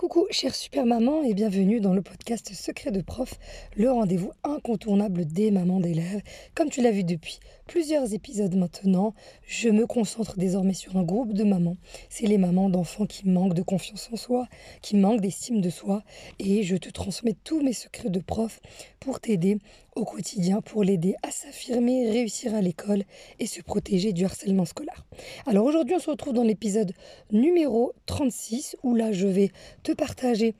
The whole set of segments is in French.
Coucou, chère super maman, et bienvenue dans le podcast Secret de prof, le rendez-vous incontournable des mamans d'élèves. Comme tu l'as vu depuis plusieurs épisodes maintenant, je me concentre désormais sur un groupe de mamans. C'est les mamans d'enfants qui manquent de confiance en soi, qui manquent d'estime de soi, et je te transmets tous mes secrets de prof pour t'aider au quotidien, pour l'aider à s'affirmer, réussir à l'école et se protéger du harcèlement scolaire. Alors aujourd'hui, on se retrouve dans l'épisode numéro 36 où là, je vais te partager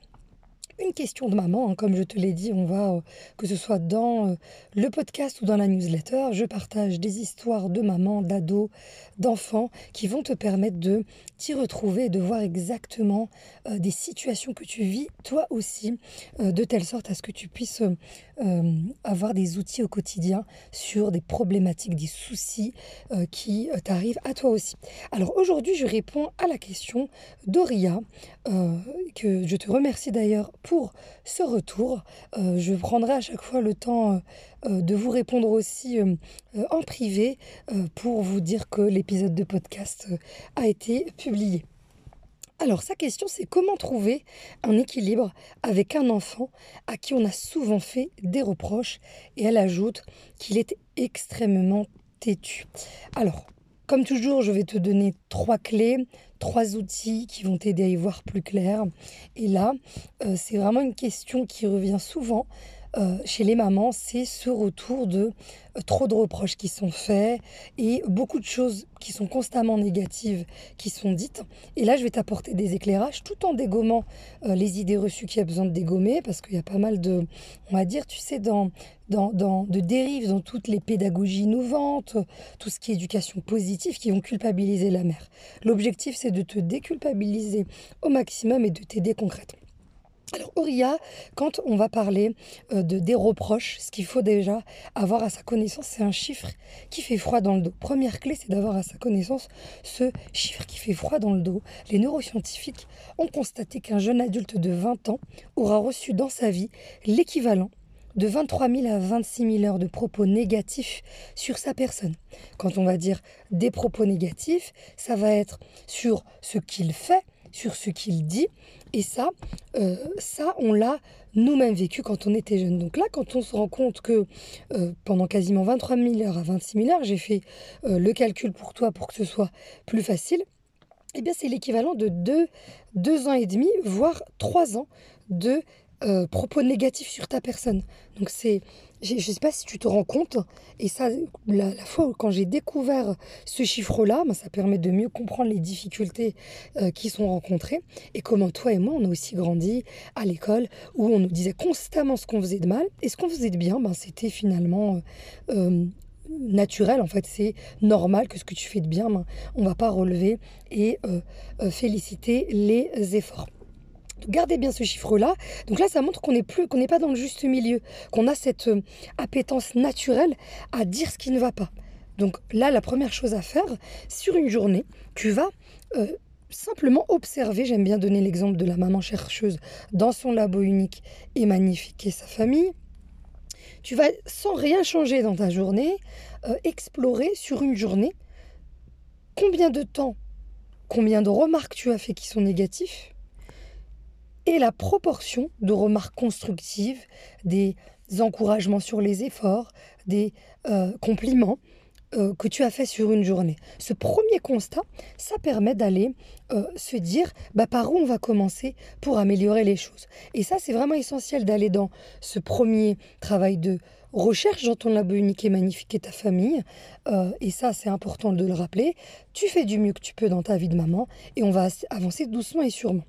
une question de maman. Hein. Comme je te l'ai dit, on va, euh, que ce soit dans euh, le podcast ou dans la newsletter, je partage des histoires de maman, d'ados, d'enfants qui vont te permettre de t'y retrouver et de voir exactement euh, des situations que tu vis toi aussi, de telle sorte à ce que tu puisses avoir des outils au quotidien sur des problématiques, des soucis qui t'arrivent à toi aussi. Alors aujourd'hui, je réponds à la question d'Oria, que je te remercie d'ailleurs pour ce retour. Euh, je prendrai à chaque fois le temps euh, euh, de vous répondre aussi en privé pour vous dire que l'épisode de podcast a été publié. Alors sa question c'est comment trouver un équilibre avec un enfant à qui on a souvent fait des reproches et elle ajoute qu'il est extrêmement têtu. Alors comme toujours, je vais te donner trois clés, trois outils qui vont t'aider à y voir plus clair. Et là, euh, c'est vraiment une question qui revient souvent euh, chez les mamans, c'est ce retour de euh, trop de reproches qui sont faits et beaucoup de choses qui sont constamment négatives qui sont dites. Et là, je vais t'apporter des éclairages tout en dégommant euh, les idées reçues qu'il y a besoin de dégommer parce qu'il y a pas mal de, on va dire, tu sais, dans, dans, dans, de dérives dans toutes les pédagogies innovantes, tout ce qui est éducation positive qui vont culpabiliser la mère. L'objectif, c'est de te déculpabiliser au maximum et de t'aider concrètement. Alors Auria, quand on va parler euh, de des reproches, ce qu'il faut déjà avoir à sa connaissance, c'est un chiffre qui fait froid dans le dos. Première clé, c'est d'avoir à sa connaissance ce chiffre qui fait froid dans le dos. Les neuroscientifiques ont constaté qu'un jeune adulte de 20 ans aura reçu dans sa vie l'équivalent de 23 000 à 26 000 heures de propos négatifs sur sa personne. Quand on va dire des propos négatifs, ça va être sur ce qu'il fait, sur ce qu'il dit. Et ça, euh, ça, on l'a nous-mêmes vécu quand on était jeune. Donc là, quand on se rend compte que euh, pendant quasiment 23 000 heures à 26 000 heures, j'ai fait euh, le calcul pour toi pour que ce soit plus facile, eh bien c'est l'équivalent de deux, deux ans et demi, voire trois ans de euh, propos négatifs sur ta personne. Donc c'est, je ne sais pas si tu te rends compte, et ça, la, fois quand j'ai découvert ce chiffre-là, ben, ça permet de mieux comprendre les difficultés euh, qui sont rencontrées, et comment toi et moi, on a aussi grandi à l'école, où on nous disait constamment ce qu'on faisait de mal, et ce qu'on faisait de bien, ben, c'était finalement... Euh, naturel en fait c'est normal que ce que tu fais de bien ben, on va pas relever et féliciter les efforts Gardez bien ce chiffre-là. Donc là, ça montre qu'on n'est plus, qu'on n'est pas dans le juste milieu, qu'on a cette euh, appétence naturelle à dire ce qui ne va pas. Donc là, la première chose à faire, sur une journée, tu vas euh, simplement observer. J'aime bien donner l'exemple de la maman chercheuse dans son labo unique et magnifique et sa famille. Tu vas, sans rien changer dans ta journée, euh, explorer sur une journée combien de temps, combien de remarques tu as fait qui sont négatifs et la proportion de remarques constructives, des encouragements sur les efforts, des euh, compliments euh, que tu as fait sur une journée. Ce premier constat, ça permet d'aller euh, se dire bah, par où on va commencer pour améliorer les choses. Et ça, c'est vraiment essentiel d'aller dans ce premier travail de recherche dans ton labo unique et magnifique et ta famille. et ça, c'est important de le rappeler. Tu fais du mieux que tu peux dans ta vie de maman et on va avancer doucement et sûrement.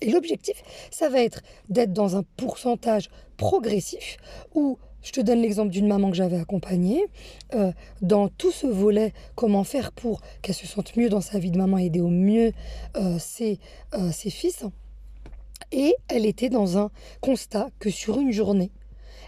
Et l'objectif, ça va être d'être dans un pourcentage progressif où je te donne l'exemple d'une maman que j'avais accompagnée. Euh, dans tout ce volet, comment faire pour qu'elle se sente mieux dans sa vie de maman, aider au mieux euh, ses, euh, ses fils. Et elle était dans un constat que sur une journée,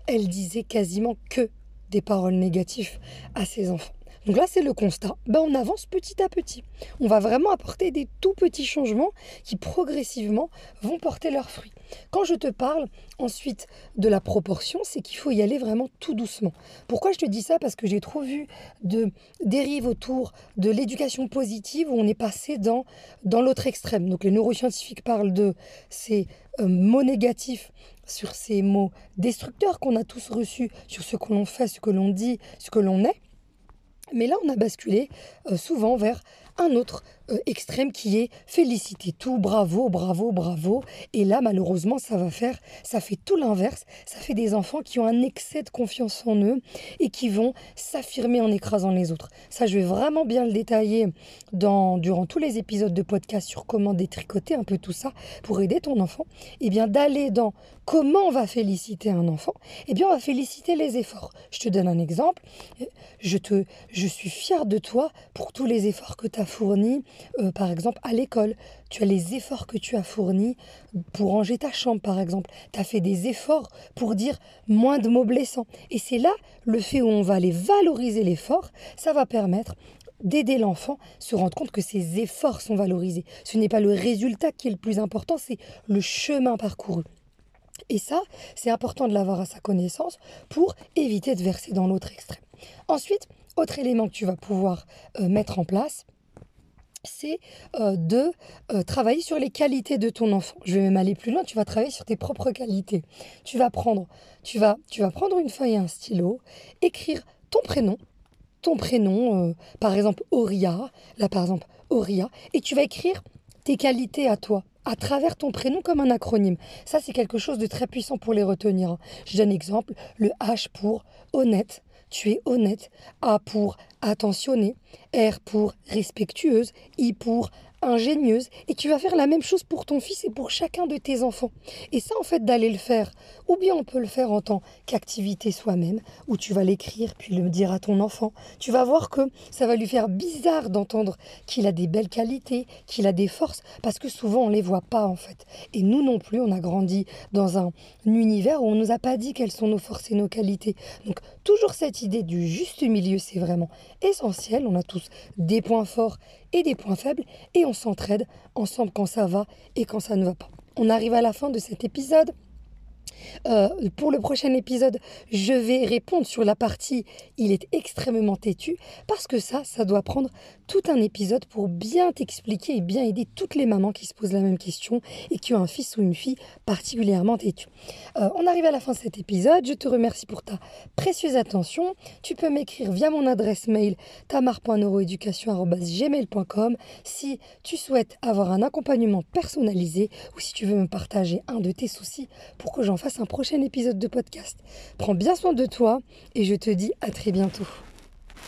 elle disait quasiment que des paroles négatives à ses enfants. Donc là, c'est le constat. Ben, on avance petit à petit. On va vraiment apporter des tout petits changements qui progressivement vont porter leurs fruits. Quand je te parle ensuite de la proportion, c'est qu'il faut y aller vraiment tout doucement. Pourquoi je te dis ça? Parce que j'ai trop vu de dérives autour de l'éducation positive où on est passé dans, dans l'autre extrême. Donc les neuroscientifiques parlent de ces euh, mots négatifs sur ces mots destructeurs qu'on a tous reçus, sur ce que l'on fait, ce que l'on dit, ce que l'on est. Mais là, on a basculé euh, souvent vers un autre euh, extrême qui est féliciter tout, bravo, bravo, bravo. Et là, malheureusement, ça va faire, ça fait tout l'inverse. Ça fait des enfants qui ont un excès de confiance en eux et qui vont s'affirmer en écrasant les autres. Ça, je vais vraiment bien le détailler dans, durant tous les épisodes de podcast sur comment détricoter un peu tout ça pour aider ton enfant. Et eh bien, d'aller dans comment on va féliciter un enfant. Eh bien, on va féliciter les efforts. Je te donne un exemple. Je, te, je suis fière de toi pour tous les efforts que tu as fournis euh, par exemple, à l'école, tu as les efforts que tu as fournis pour ranger ta chambre, par exemple. Tu as fait des efforts pour dire moins de mots blessants. Et c'est là le fait où on va aller valoriser l'effort, ça va permettre d'aider l'enfant se rendre compte que ses efforts sont valorisés. Ce n'est pas le résultat qui est le plus important, c'est le chemin parcouru. Et ça, c'est important de l'avoir à sa connaissance pour éviter de verser dans l'autre extrême. Ensuite, autre élément que tu vas pouvoir euh, mettre en place, c'est euh, de euh, travailler sur les qualités de ton enfant. Je vais même aller plus loin, tu vas travailler sur tes propres qualités. Tu vas prendre, tu vas, tu vas prendre une feuille et un stylo, écrire ton prénom, ton prénom, euh, par exemple Auria, là par exemple Auria, et tu vas écrire tes qualités à toi à travers ton prénom comme un acronyme. Ça, c'est quelque chose de très puissant pour les retenir. Je donne exemple, le H pour honnête, tu es honnête, A pour attentionné, R pour respectueuse, I pour ingénieuse et tu vas faire la même chose pour ton fils et pour chacun de tes enfants. Et ça, en fait, d'aller le faire, ou bien on peut le faire en tant qu'activité soi-même, où tu vas l'écrire puis le dire à ton enfant. Tu vas voir que ça va lui faire bizarre d'entendre qu'il a des belles qualités, qu'il a des forces, parce que souvent on les voit pas en fait. Et nous non plus, on a grandi dans un univers où on nous a pas dit quelles sont nos forces et nos qualités. Donc toujours cette idée du juste milieu, c'est vraiment essentiel. On a tous des points forts et des points faibles et on s'entraide ensemble quand ça va et quand ça ne va pas. On arrive à la fin de cet épisode. Euh, pour le prochain épisode, je vais répondre sur la partie il est extrêmement têtu parce que ça, ça doit prendre tout un épisode pour bien t'expliquer et bien aider toutes les mamans qui se posent la même question et qui ont un fils ou une fille particulièrement têtu. Euh, on arrive à la fin de cet épisode. Je te remercie pour ta précieuse attention. Tu peux m'écrire via mon adresse mail tamar.neuroeducation.gmail.com si tu souhaites avoir un accompagnement personnalisé ou si tu veux me partager un de tes soucis pour que j'en un prochain épisode de podcast. Prends bien soin de toi et je te dis à très bientôt.